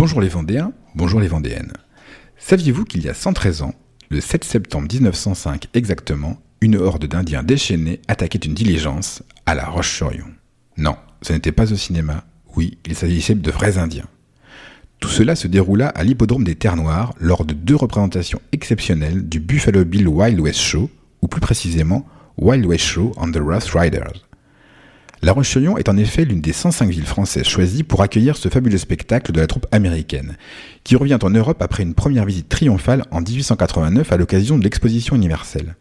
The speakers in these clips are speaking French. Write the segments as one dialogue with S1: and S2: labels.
S1: Bonjour les Vendéens, bonjour les Vendéennes. Saviez-vous qu'il y a 113 ans, le 7 septembre 1905 exactement, une horde d'Indiens déchaînés attaquait une diligence à La Roche-sur-Yon? Non, ce n'était pas au cinéma, oui, il s'agissait de vrais Indiens. Tout cela se déroula à l'hippodrome des Terres Noires lors de deux représentations exceptionnelles du Buffalo Bill Wild West Show, ou plus précisément Wild West Show on the Rough Riders. La Roche-sur-Yon est en effet l'une des 105 villes françaises choisies pour accueillir ce fabuleux spectacle de la troupe américaine, qui revient en Europe après une première visite triomphale en 1889 à l'occasion de l'exposition universelle.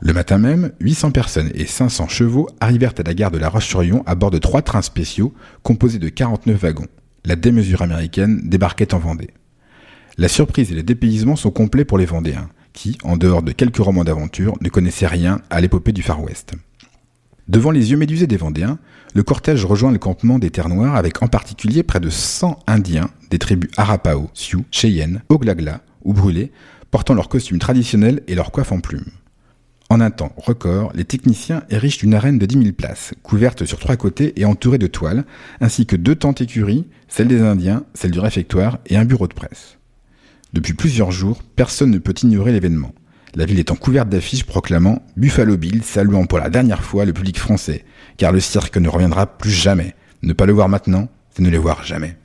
S1: Le matin même, 800 personnes et 500 chevaux arrivèrent à la gare de La Roche-sur-Yon à bord de trois trains spéciaux composés de 49 wagons. La démesure américaine débarquait en Vendée. La surprise et le dépaysement sont complets pour les Vendéens, qui, en dehors de quelques romans d'aventure, ne connaissaient rien à l'épopée du Far West. Devant les yeux médusés des Vendéens, le cortège rejoint le campement des Terres Noires avec en particulier près de 100 Indiens des tribus Arapao, Sioux, Cheyenne, Oglagla ou Brûlés, portant leurs costumes traditionnels et leurs coiffes en plumes. En un temps record, les techniciens érigent une arène de 10 000 places, couverte sur trois côtés et entourée de toiles, ainsi que deux tentes écuries, celle des Indiens, celle du réfectoire et un bureau de presse. Depuis plusieurs jours, personne ne peut ignorer l'événement la ville étant couverte d'affiches proclamant Buffalo Bill saluant pour la dernière fois le public français, car le cirque ne reviendra plus jamais. Ne pas le voir maintenant, c'est ne le voir jamais.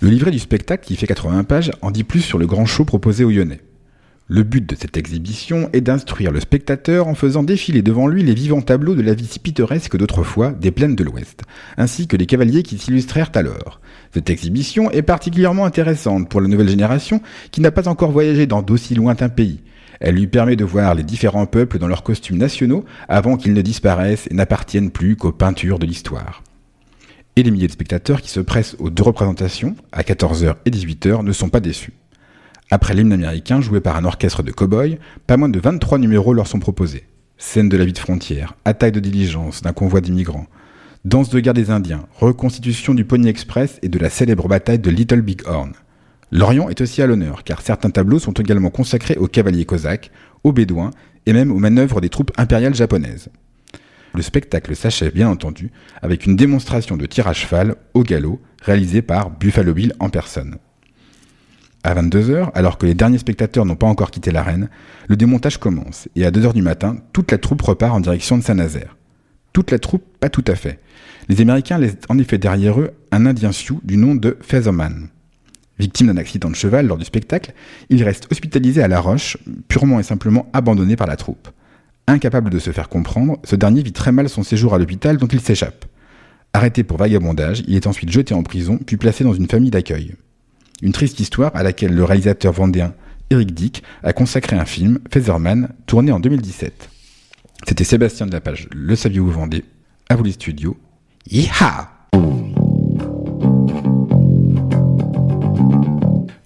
S1: Le livret du spectacle, qui fait 80 pages, en dit plus sur le grand show proposé aux Lyonnais. Le but de cette exhibition est d'instruire le spectateur en faisant défiler devant lui les vivants tableaux de la vie si pittoresque d'autrefois des plaines de l'Ouest, ainsi que les cavaliers qui s'illustrèrent alors. Cette exhibition est particulièrement intéressante pour la nouvelle génération qui n'a pas encore voyagé dans d'aussi lointains pays, elle lui permet de voir les différents peuples dans leurs costumes nationaux avant qu'ils ne disparaissent et n'appartiennent plus qu'aux peintures de l'histoire. Et les milliers de spectateurs qui se pressent aux deux représentations, à 14h et 18h, ne sont pas déçus. Après l'hymne américain joué par un orchestre de cow-boys, pas moins de 23 numéros leur sont proposés. Scène de la vie de frontière, attaque de diligence d'un convoi d'immigrants, danse de guerre des Indiens, reconstitution du Pony Express et de la célèbre bataille de Little Big Horn. L'Orient est aussi à l'honneur, car certains tableaux sont également consacrés aux cavaliers cosaques, aux bédouins et même aux manœuvres des troupes impériales japonaises. Le spectacle s'achève bien entendu avec une démonstration de tir à cheval au galop réalisée par Buffalo Bill en personne. À 22h, alors que les derniers spectateurs n'ont pas encore quitté l'arène, le démontage commence et à 2h du matin, toute la troupe repart en direction de Saint-Nazaire. Toute la troupe, pas tout à fait. Les Américains laissent en effet derrière eux un Indien Sioux du nom de Featherman. Victime d'un accident de cheval lors du spectacle, il reste hospitalisé à La Roche, purement et simplement abandonné par la troupe. Incapable de se faire comprendre, ce dernier vit très mal son séjour à l'hôpital dont il s'échappe. Arrêté pour vagabondage, il est ensuite jeté en prison puis placé dans une famille d'accueil. Une triste histoire à laquelle le réalisateur vendéen Eric Dick a consacré un film, Featherman, tourné en 2017. C'était Sébastien de la page Le Saviez-vous Vendée À vous les studios. Yeeha